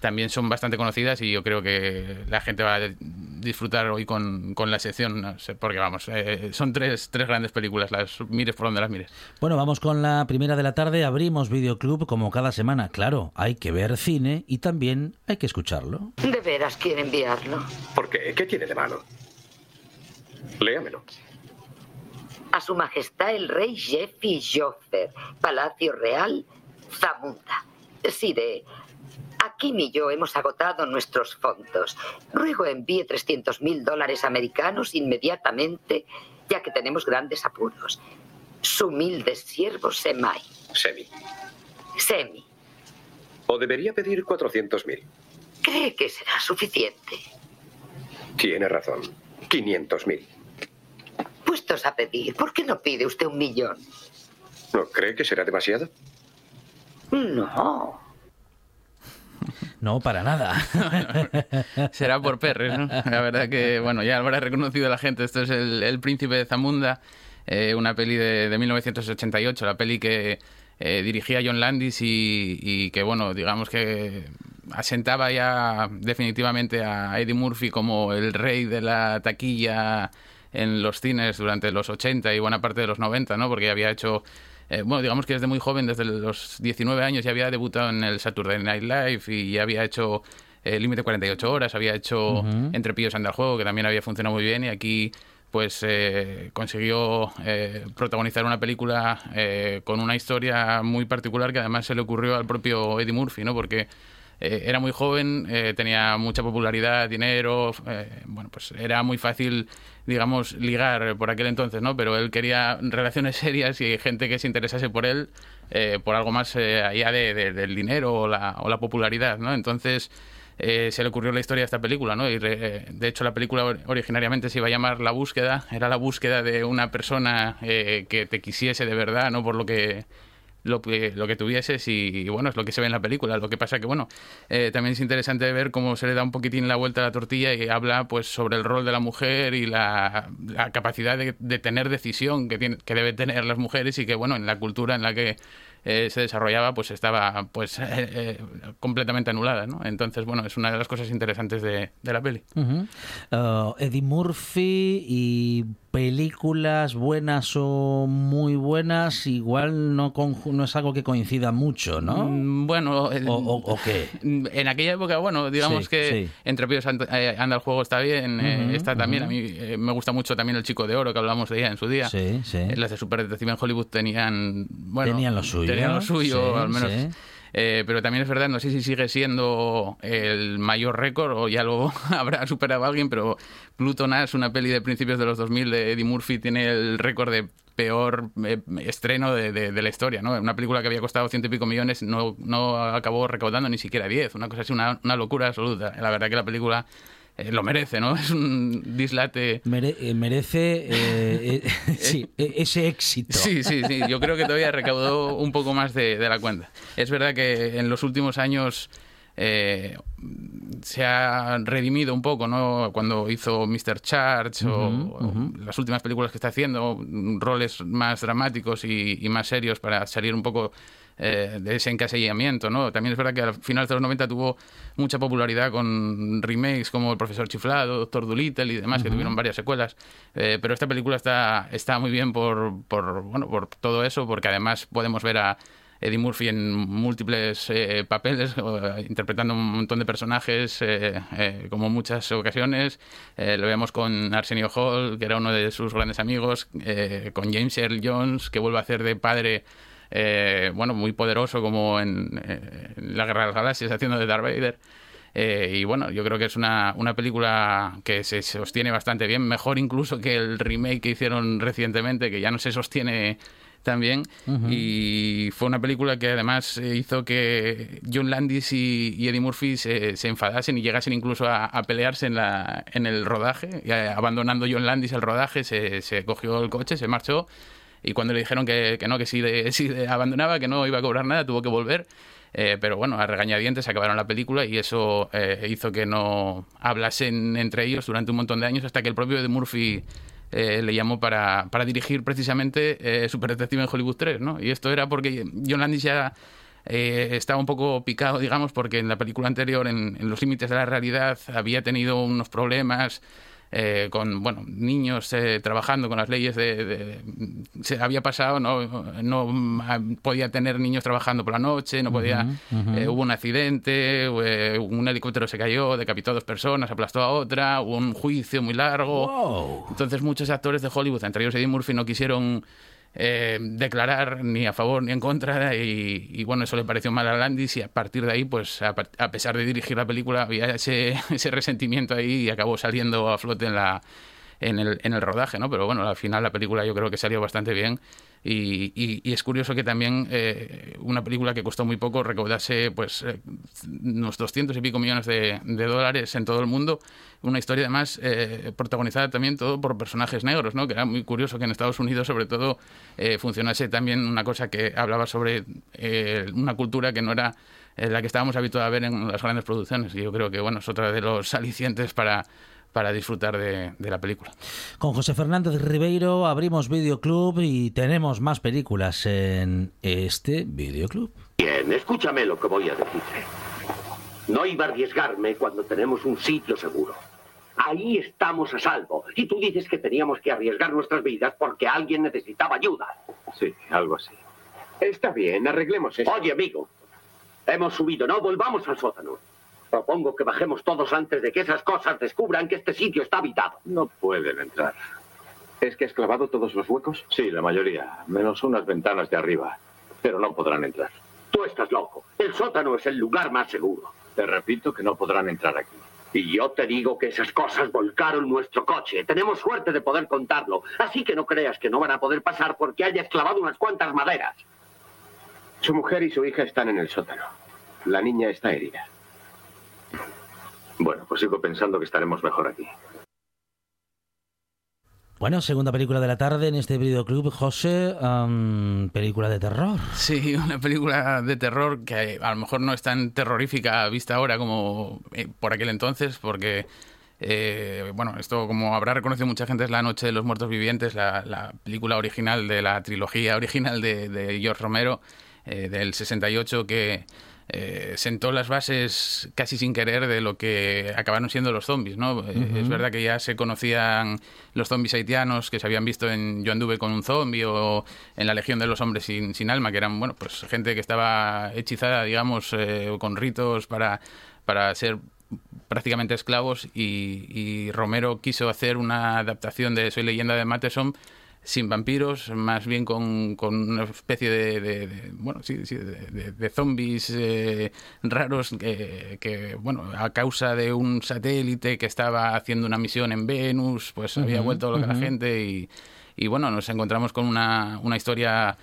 También son bastante conocidas y yo creo que la gente va a disfrutar hoy con, con la sección, no sé, porque vamos, eh, son tres, tres grandes películas, las mires por donde las mires. Bueno, vamos con la primera de la tarde. Abrimos Videoclub como cada semana. Claro, hay que ver cine y también hay que escucharlo. ¿De veras quiere enviarlo? ¿Por qué? ¿Qué tiene de malo? Léamelo. A su majestad el rey Jeffy Joffer, Palacio Real, Zamunda. Sire, Akim y yo hemos agotado nuestros fondos. Ruego envíe 300 mil dólares americanos inmediatamente, ya que tenemos grandes apuros. Su humilde siervo Semai. Semi. Semi, ¿O debería pedir 400.000? ¿cree que será suficiente? Tiene razón. 500.000. Puestos a pedir, ¿por qué no pide usted un millón? ¿No cree que será demasiado? No. No, para nada. Será por perres, ¿no? La verdad que, bueno, ya habrá reconocido la gente, esto es el, el príncipe de Zamunda. eh, una peli de, de 1988, la peli que eh, dirigía John Landis y, y que, bueno, digamos que asentaba ya definitivamente a Eddie Murphy como el rey de la taquilla en los cines durante los 80 y buena parte de los 90, ¿no? Porque había hecho eh, bueno, digamos que desde muy joven, desde los 19 años, ya había debutado en el Saturday Night Live y ya había hecho eh, Límite 48 Horas, había hecho Entre Pillos anda al juego, que también había funcionado muy bien, y aquí pues eh, consiguió protagonizar una película con una historia muy particular que además se le ocurrió al propio Eddie Murphy, ¿no? Porque era muy joven, tenía mucha popularidad, dinero, bueno, pues era muy fácil digamos, ligar por aquel entonces, ¿no? Pero él quería relaciones serias y gente que se interesase por él eh, por algo más eh, allá de, del dinero o la, o la popularidad, ¿no? Entonces... Eh, se le ocurrió la historia de esta película, ¿no? Y de hecho la película originariamente se iba a llamar La búsqueda, era la búsqueda de una persona que te quisiese de verdad, ¿no? Por lo que lo que, lo que tuvieses y, bueno, es lo que se ve en la película. Lo que pasa que, bueno, eh, también es interesante ver cómo se le da un poquitín la vuelta a la tortilla y habla pues sobre el rol de la mujer y la, capacidad de, tener decisión que, tiene, que deben tener las mujeres y que, bueno, en la cultura en la que eh, se desarrollaba pues estaba pues eh, completamente anulada ¿no? entonces bueno es una de las cosas interesantes de, de la peli uh, Eddie Murphy y películas buenas o muy buenas igual no, no es algo que coincida mucho, ¿no? Mm, bueno, ¿O, qué? En aquella época, bueno, digamos que Entre Píos eh, anda el juego está bien, eh, está también, a mí eh, me gusta mucho también El Chico de Oro que hablamos de ella en su día. Sí, sí. Las de Super Detective en Hollywood tenían, bueno, tenían lo suyo. Tenían lo suyo, al menos eh, pero también es verdad, no sé si sigue siendo el mayor récord o ya lo habrá superado alguien, pero Pluto Nash, una peli de principios de los 2000 de Eddie Murphy, tiene el récord de peor eh, estreno de, la historia, ¿no? Una película que había costado ciento y pico millones no, no acabó recaudando ni siquiera 10, una cosa así, una, una locura absoluta. La verdad que la película eh, lo merece, ¿no? Es un dislate. Eh, merece eh, sí, e, ese éxito. Sí, sí, sí. Yo creo que todavía recaudó un poco más de, la cuenta. Es verdad que en los últimos años se ha redimido un poco, ¿no? Cuando hizo Mr. Charge o, las últimas películas que está haciendo, roles más dramáticos y más serios para salir un poco eh, de ese encasillamiento, ¿no? También es verdad que al final de los 90 tuvo mucha popularidad con remakes como El Profesor Chiflado, Doctor Dolittle y demás, que tuvieron varias secuelas. Eh, pero esta película está, está muy bien por, por, bueno, por todo eso, porque además podemos ver a Eddie Murphy en múltiples eh, papeles, interpretando un montón de personajes, eh, como muchas ocasiones. lo vemos con Arsenio Hall, que era uno de sus grandes amigos, con James Earl Jones, que vuelve a hacer de padre eh, bueno, muy poderoso como en, La Guerra de las Galaxias haciendo de Darth Vader. Eh, y bueno, yo creo que es una, una película que se sostiene bastante bien, mejor incluso que el remake que hicieron recientemente, que ya no se sostiene tan bien. Y fue una película que además hizo que John Landis y, Eddie Murphy se, enfadasen y llegasen incluso a, pelearse en, la, en el rodaje. Y abandonando John Landis el rodaje, se, se cogió el coche, se marchó y cuando le dijeron que, que no, que si, si abandonaba, que no iba a cobrar nada, tuvo que volver. Eh, pero bueno, a regañadientes acabaron la película y eso eh, hizo que no hablasen entre ellos durante un montón de años hasta que el propio de Murphy eh, le llamó para, para dirigir precisamente Super Detective en Hollywood 3, ¿no? Y esto era porque John Landis ya estaba un poco picado, digamos, porque en la película anterior, en Los Límites de la Realidad, había tenido unos problemas eh, con bueno niños eh, trabajando con las leyes de, se había pasado no no podía tener niños trabajando por la noche no podía eh, hubo un accidente un helicóptero se cayó decapitó a dos personas aplastó a otra hubo un juicio muy largo. Entonces muchos actores de Hollywood entre ellos Eddie Murphy no quisieron eh, declarar ni a favor ni en contra y, bueno, eso le pareció mal a Landis y a partir de ahí, pues a, pesar de dirigir la película, había ese, ese resentimiento ahí y acabó saliendo a flote en la en el, en el rodaje, ¿no? Pero bueno, al final la película yo creo que salió bastante bien y, y, es curioso que también eh, una película que costó muy poco recaudase pues eh, unos 200 y pico millones de, dólares en todo el mundo. Una historia además eh, protagonizada también todo por personajes negros, ¿no? que era muy curioso que en Estados Unidos sobre todo funcionase también una cosa que hablaba sobre una cultura que no era la que estábamos habituados a ver en las grandes producciones. Y yo creo que bueno, es otra de los alicientes para para disfrutar de, de, la película. Con José Fernández Ribeiro abrimos Videoclub y tenemos más películas en este Videoclub. Bien, escúchame lo que voy a decirte. No iba a arriesgarme cuando tenemos un sitio seguro. Ahí estamos a salvo. Y tú dices que teníamos que arriesgar nuestras vidas porque alguien necesitaba ayuda. Sí, algo así. Está bien, arreglemos eso. Oye, amigo, hemos subido, no volvamos al sótano. Propongo que bajemos todos antes de que esas cosas descubran que este sitio está habitado. No pueden entrar. ¿Es que has clavado todos los huecos? Sí, la mayoría, menos unas ventanas de arriba. Pero no podrán entrar. Tú estás loco. El sótano es el lugar más seguro. Te repito que no podrán entrar aquí. Y yo te digo que esas cosas volcaron nuestro coche. Tenemos suerte de poder contarlo. Así que no creas que no van a poder pasar porque hayas clavado unas cuantas maderas. Su mujer y su hija están en el sótano. La niña está herida. Bueno, pues sigo pensando que estaremos mejor aquí. Bueno, segunda película de la tarde en este videoclub, José, um, película de terror. Sí, una película de terror que a lo mejor no es tan terrorífica vista ahora como eh, por aquel entonces, porque, eh, bueno, esto como habrá reconocido mucha gente es La Noche de los Muertos Vivientes, la, la película original de la trilogía original de, de George Romero eh, del 68 que eh, sentó las bases casi sin querer de lo que acabaron siendo los zombies, ¿no? Uh -huh. Es verdad que ya se conocían los zombies haitianos que se habían visto en Yo anduve con un zombie o en la Legión de los Hombres sin, sin alma, que eran, bueno, pues gente que estaba hechizada, digamos, eh, con ritos para, para ser prácticamente esclavos y, y, Romero quiso hacer una adaptación de Soy leyenda de Matheson sin vampiros, más bien con, con una especie de, de, de bueno, sí, sí, de, de zombies eh, raros que, que, bueno, a causa de un satélite que estaba haciendo una misión en Venus, pues uh -huh, había vuelto loca uh -huh. la gente y, y, bueno, nos encontramos con una, una historia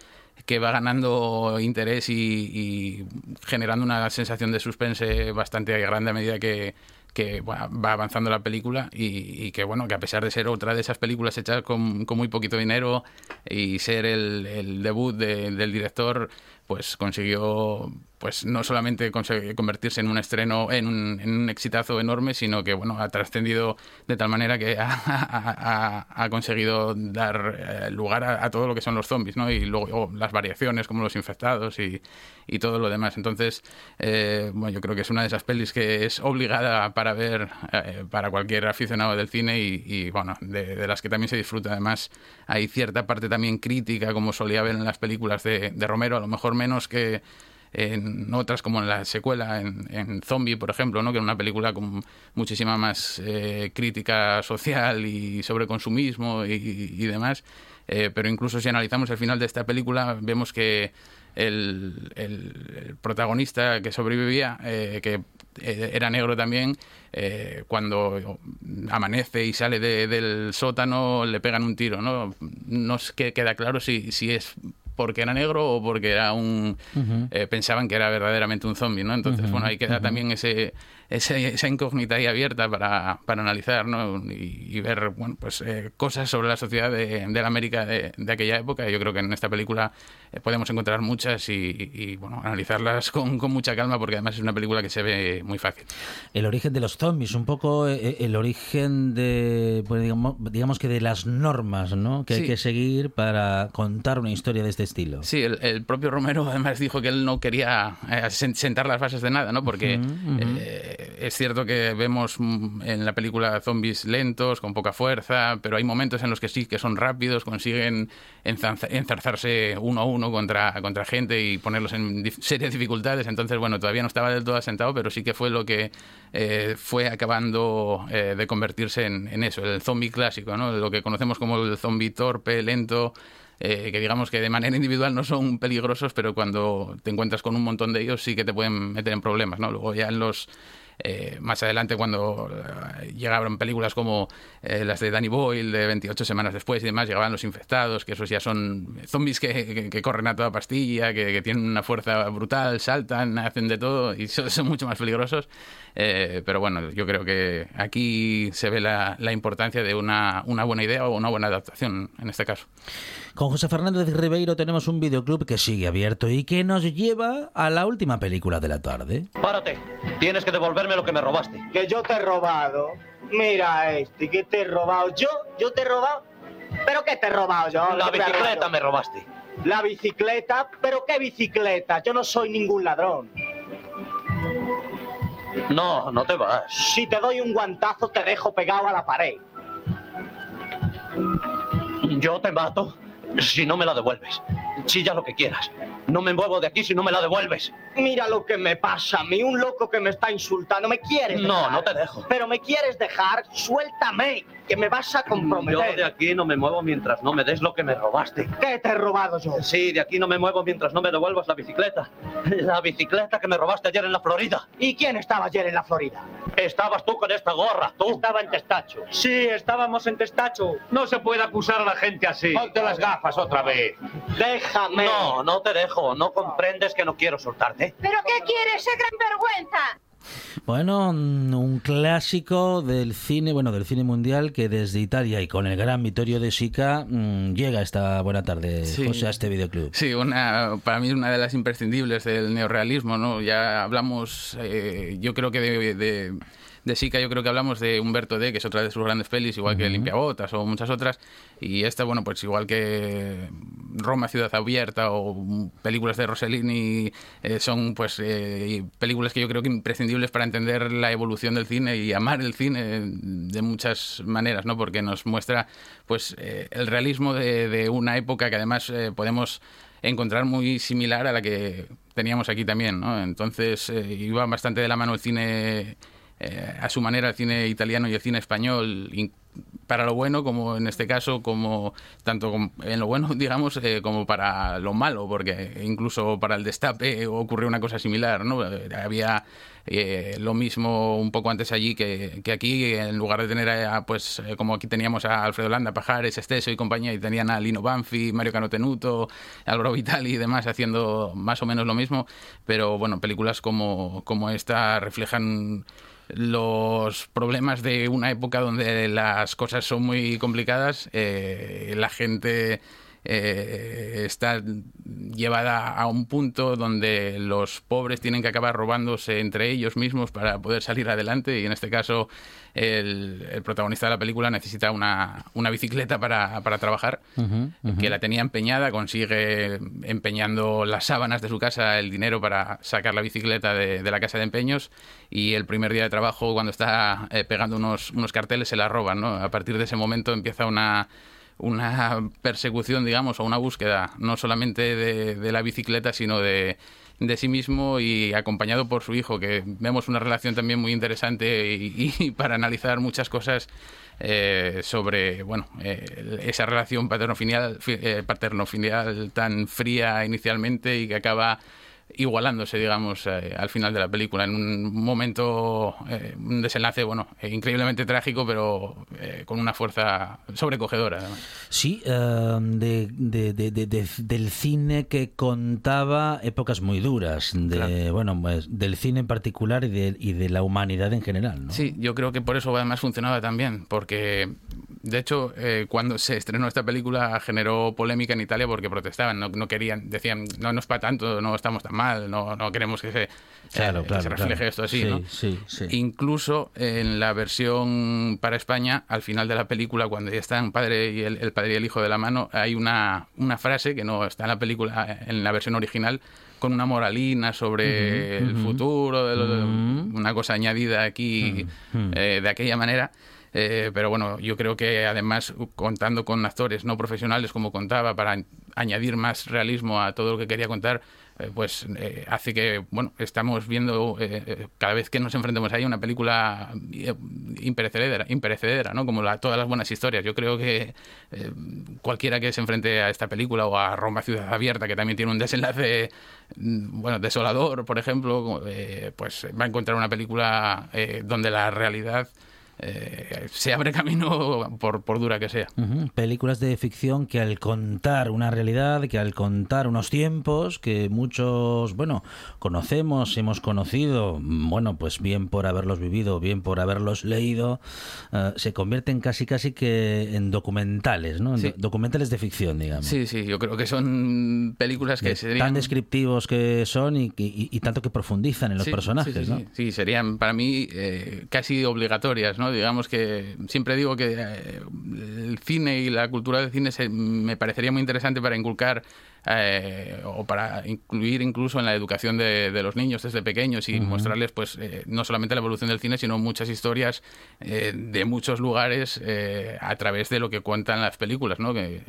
que va ganando interés y, y, generando una sensación de suspense bastante grande a medida que, que va avanzando la película y, y, que bueno que a pesar de ser otra de esas películas hechas con, muy poquito dinero y ser el, debut de, del director pues consiguió pues no solamente convertirse en un estreno en un, en un exitazo enorme sino que bueno ha trascendido de tal manera que ha, ha, conseguido dar eh, lugar a, todo lo que son los zombies no y luego oh, las variaciones como los infectados y, y todo lo demás. Entonces eh, bueno yo creo que es una de esas pelis que es obligada para ver eh, para cualquier aficionado del cine y, y bueno de, de, las que también se disfruta. Además hay cierta parte también crítica como solía ver en las películas de, de Romero. A lo mejor menos que en otras como en la secuela en, en Zombie por ejemplo no que era una película con muchísima más eh, crítica social y sobre consumismo y, demás. Eh, pero incluso si analizamos el final de esta película vemos que el, protagonista que sobrevivía eh, que era negro también cuando amanece y sale de, del sótano le pegan un tiro no no es que queda claro si, si es porque era negro o porque era un uh -huh. eh, pensaban que era verdaderamente un zombie, ¿no? Entonces, uh -huh. bueno, ahí queda uh -huh. también ese, ese, esa incógnita ahí abierta para, para analizar, ¿no? Y, y ver, bueno, pues eh, cosas sobre la sociedad de, de la América de, de, aquella época. Yo creo que en esta película eh, podemos encontrar muchas y, y, bueno, analizarlas con, con, mucha calma porque además es una película que se ve muy fácil. El origen de los zombies, un poco eh, el origen de, pues, digamos, digamos que de las normas, ¿no? Que sí. hay que seguir para contar una historia de este estilo. Sí, el, el, propio Romero además dijo que él no quería eh, sentar las bases de nada, ¿no? Porque uh -huh, uh -huh. Eh, es cierto que vemos en la película zombies lentos, con poca fuerza, pero hay momentos en los que sí que son rápidos, consiguen enzarzarse uno a uno contra, contra gente y ponerlos en serias dificultades. Entonces, bueno, todavía no estaba del todo asentado, pero sí que fue lo que eh, fue acabando eh, de convertirse en, en, eso, el zombie clásico, ¿no? Lo que conocemos como el zombie torpe, lento, eh, que digamos que de manera individual no son peligrosos, pero cuando te encuentras con un montón de ellos sí que te pueden meter en problemas, ¿no? Luego ya en los eh, más adelante cuando eh, llegaban películas como eh, las de Danny Boyle de 28 semanas después y demás, llegaban los infectados, que esos ya son zombies que, que, que corren a toda pastilla, que, que, tienen una fuerza brutal, saltan, hacen de todo y son, son mucho más peligrosos. Eh, pero bueno, yo creo que aquí se ve la, la importancia de una, una, buena idea o una buena adaptación en este caso. Con José Fernández Ribeiro tenemos un videoclub que sigue abierto y que nos lleva a la última película de la tarde. Párate, tienes que devolverme lo que me robaste. Que yo te he robado. Mira este, que te he robado yo, yo te he robado. ¿Pero qué te he robado yo? La ¿Qué te he bicicleta me robaste. La bicicleta, pero qué bicicleta, yo no soy ningún ladrón. No, no te vas. Si te doy un guantazo te dejo pegado a la pared. Yo te mato si no me la devuelves. Chilla lo que quieras. No me muevo de aquí si no me la devuelves. Mira lo que me pasa a mí, un loco que me está insultando. ¿Me quieres No, dejar? no te dejo. Pero me quieres dejar, suéltame, que me vas a Yo comprometer. de aquí no me muevo mientras no me des lo que me robaste. ¿Qué te he robado yo? Sí, de aquí no me muevo mientras no me devuelvas la bicicleta. La bicicleta que me robaste ayer en la Florida. ¿Y quién estaba ayer en la Florida? Estabas tú con esta gorra, tú. Estaba en Testacho. Sí, estábamos en Testacho. No se puede acusar a la gente así. Ponte las gafas otra vez. Déjame. No, no te dejo. No comprendes que no quiero soltarte. ¿Pero qué quiere ese gran vergüenza? Bueno, un clásico del cine, bueno, del cine mundial que desde Italia y con el gran Vittorio De Sica mm, llega esta buena tarde, Sí. José, a este videoclub. Sí, una, para mí es una de las imprescindibles del neorrealismo, ¿no? Ya hablamos, eh, yo creo que de, de, de Sica, yo creo que hablamos de Humberto D, que es otra de sus grandes pelis, igual que Limpiabotas o muchas otras, y esta, bueno, pues igual que Roma, Ciudad Abierta o películas de Rossellini, eh, son pues eh, películas que yo creo que imprescindibles para entender la evolución del cine y amar el cine de muchas maneras, ¿no? Porque nos muestra pues eh, el realismo de, de una época que además podemos encontrar muy similar a la que teníamos aquí también, ¿no? Entonces iba bastante de la mano el cine eh, a su manera el cine italiano y el cine español para lo bueno como en este caso como tanto en lo bueno digamos eh, como para lo malo porque incluso para el destape ocurrió una cosa similar no Eh, había eh, lo mismo un poco antes allí que, que aquí en lugar de tener pues eh, como aquí teníamos a Alfredo Landa Pajares Esteso y compañía y tenían a Lino Banfi Mario Canotenuto Álvaro Vitali y demás haciendo más o menos lo mismo pero bueno películas como como esta reflejan los problemas de una época donde las cosas son muy complicadas, eh, la gente eh, está llevada a un punto donde los pobres tienen que acabar robándose entre ellos mismos para poder salir adelante y en este caso el, el protagonista de la película necesita una, una bicicleta para, para trabajar Ujú, ujú. que la tenía empeñada, consigue empeñando las sábanas de su casa el dinero para sacar la bicicleta de, de la casa de empeños y el primer día de trabajo cuando está eh, pegando unos, unos carteles se la roban, ¿no? A partir de ese momento empieza una una persecución, digamos, o una búsqueda, no solamente de, de la bicicleta, sino de, de sí mismo y acompañado por su hijo, que vemos una relación también muy interesante y, para analizar muchas cosas eh, sobre, bueno, eh, esa relación paterno-filial fi- eh, paterno-filial tan fría inicialmente y que acaba igualándose, digamos, eh, al final de la película, en un momento, eh, un desenlace, bueno, eh, increíblemente trágico, pero eh, con una fuerza sobrecogedora. además. Sí, eh, de, de- de- de- de- del cine que contaba épocas muy duras, de, bueno, pues, del cine en particular y de, y de la humanidad en general, ¿no? Sí, yo creo que por eso además funcionaba también, porque de hecho eh, cuando se estrenó esta película generó polémica en Italia porque protestaban, no, no querían, decían, no, no es para tanto, no estamos tan mal, no, no queremos que se, eh, Claro, que claro, se refleje claro. esto así, Sí, ¿no? sí, sí. Incluso en la versión para España, al final de la película, cuando ya están padre y el, el padre y el hijo de la mano, hay una, una frase que no está en la película, en la versión original, con una moralina sobre el futuro, una cosa añadida aquí eh, de aquella manera. Eh, pero bueno, yo creo que además contando con actores no profesionales, como contaba, para añ- añadir más realismo a todo lo que quería contar, eh, pues eh, hace que, bueno, estamos viendo eh, eh, cada vez que nos enfrentemos ahí una película eh, imperecedera, imperecedera, ¿no? Como la, todas las buenas historias. Yo creo que cualquiera que se enfrente a esta película o a Roma Ciudad Abierta, que también tiene un desenlace, mm, bueno, desolador, por ejemplo, pues va a encontrar una película donde la realidad eh, se abre camino por, por dura que sea. Películas de ficción que al contar una realidad, que al contar unos tiempos que muchos, bueno, conocemos, hemos conocido, bueno, pues bien por haberlos vivido, bien por haberlos leído, eh, se convierten casi casi que en documentales, ¿no? En Sí. do- documentales de ficción, digamos. Sí, sí, yo creo que son películas que De- serían... Tan descriptivos que son y, y- y tanto que profundizan en los Sí, personajes. Sí, serían para mí eh, casi obligatorias, ¿no? ¿No? Digamos que siempre digo que eh, el cine y la cultura del cine se, me parecería muy interesante para inculcar eh, o para incluir incluso en la educación de, los niños desde pequeños y mostrarles pues eh, no solamente la evolución del cine sino muchas historias eh, de muchos lugares a través de lo que cuentan las películas no que,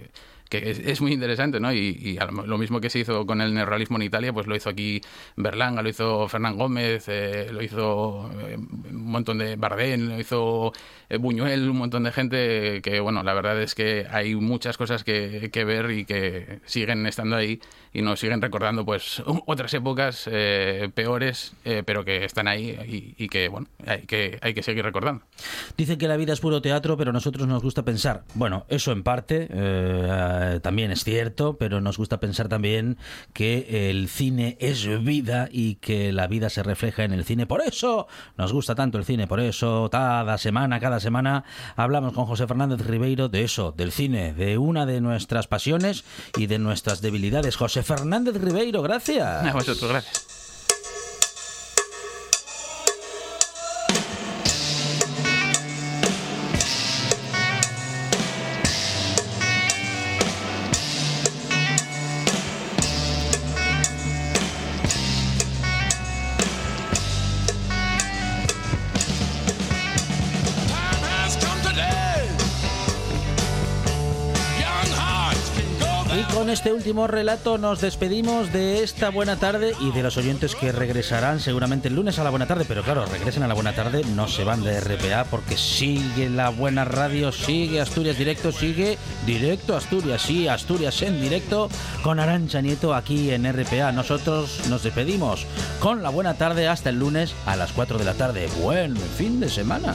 que es, muy interesante, ¿no? Y, lo mismo que se hizo con el neorrealismo en Italia, pues lo hizo aquí Berlanga, lo hizo Fernán Gómez, lo hizo un montón de Bardén, lo hizo Buñuel, un montón de gente que, bueno, la verdad es que hay muchas cosas que, que ver y que siguen estando ahí y nos siguen recordando pues otras épocas eh, peores, eh, pero que están ahí y, que bueno hay que hay que seguir recordando. Dice que la vida es puro teatro, pero a nosotros nos gusta pensar. Bueno, eso en parte eh, también es cierto, pero nos gusta pensar también que el cine es vida y que la vida se refleja en el cine. Por eso nos gusta tanto el cine, por eso cada semana, cada semana hablamos con José Fernández Ribeiro de eso, del cine, de una de nuestras pasiones y de nuestras debilidades. José Fernández Ribeiro, gracias. A gracias. Este último relato nos despedimos de esta buena tarde y de los oyentes que regresarán seguramente el lunes a la buena tarde. Pero claro, regresen a la buena tarde, no se van de RPA porque sigue la buena radio, sigue Asturias Directo, sigue Directo Asturias, sí, Asturias en directo con Arancha Nieto aquí en RPA. Nosotros nos despedimos con la buena tarde hasta el lunes a las 4 de la tarde. Buen fin de semana.